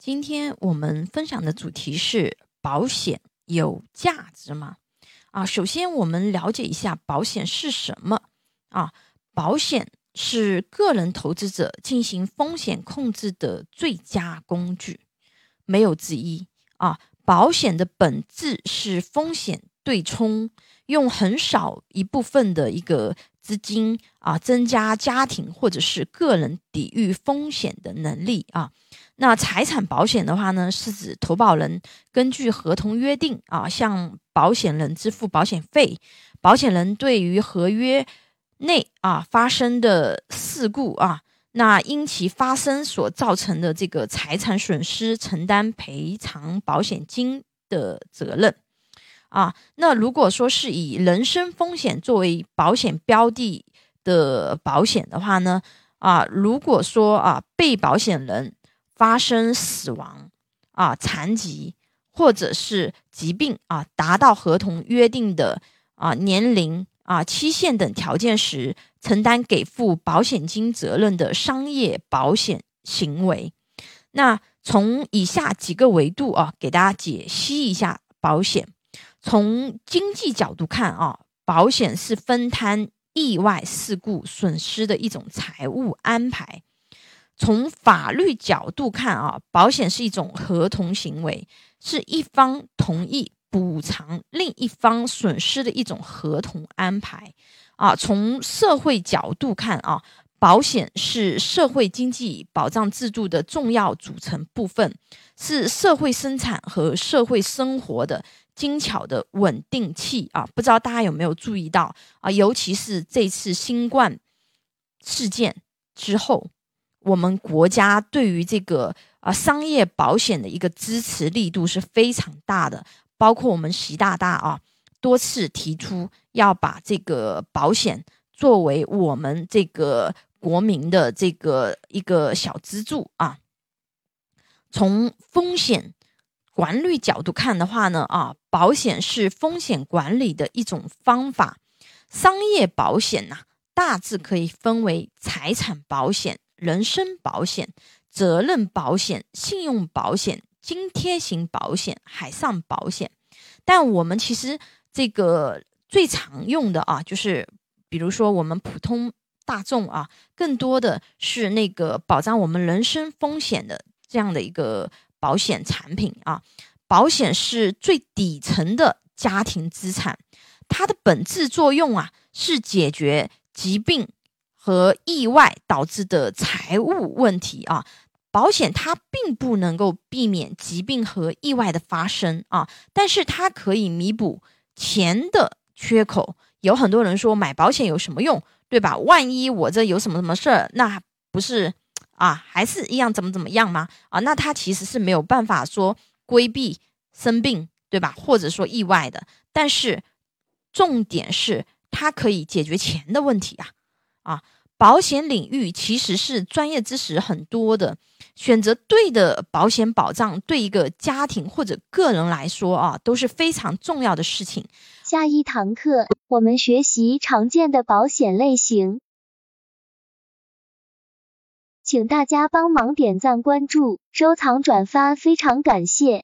今天我们分享的主题是保险有价值吗？啊，首先我们了解一下保险是什么啊？保险是个人投资者进行风险控制的最佳工具，没有之一啊。保险的本质是风险对冲，用很少一部分的一个资金啊，增加家庭或者是个人抵御风险的能力啊。那财产保险的话呢，是指投保人根据合同约定啊，向保险人支付保险费，保险人对于合约内啊发生的事故啊，那因其发生所造成的这个财产损失，承担赔偿保险金的责任啊。那如果说是以人身风险作为保险标的的保险的话呢，啊，如果说啊被保险人发生死亡啊、残疾或者是疾病啊，达到合同约定的啊年龄啊、期限等条件时，承担给付保险金责任的商业保险行为。那从以下几个维度啊，给大家解析一下保险。从经济角度看啊，保险是分摊意外事故损失的一种财务安排。从法律角度看啊，保险是一种合同行为，是一方同意补偿另一方损失的一种合同安排啊。从社会角度看啊，保险是社会经济保障制度的重要组成部分，是社会生产和社会生活的精巧的稳定器啊。不知道大家有没有注意到啊？尤其是这次新冠事件之后。我们国家对于这个啊商业保险的一个支持力度是非常大的，包括我们习大大啊多次提出要把这个保险作为我们这个国民的这个一个小支柱啊。从风险管理角度看的话呢，啊，保险是风险管理的一种方法。商业保险呐，大致可以分为财产保险。人身保险、责任保险、信用保险、津贴型保险、海上保险，但我们其实这个最常用的啊，就是比如说我们普通大众啊，更多的是那个保障我们人身风险的这样的一个保险产品啊。保险是最底层的家庭资产，它的本质作用啊，是解决疾病。和意外导致的财务问题啊，保险它并不能够避免疾病和意外的发生啊，但是它可以弥补钱的缺口。有很多人说买保险有什么用，对吧？万一我这有什么什么事儿，那不是啊，还是一样怎么怎么样吗？啊，那他其实是没有办法说规避生病，对吧？或者说意外的，但是重点是它可以解决钱的问题啊。啊，保险领域其实是专业知识很多的，选择对的保险保障，对一个家庭或者个人来说啊，都是非常重要的事情。下一堂课我们学习常见的保险类型，请大家帮忙点赞、关注、收藏、转发，非常感谢。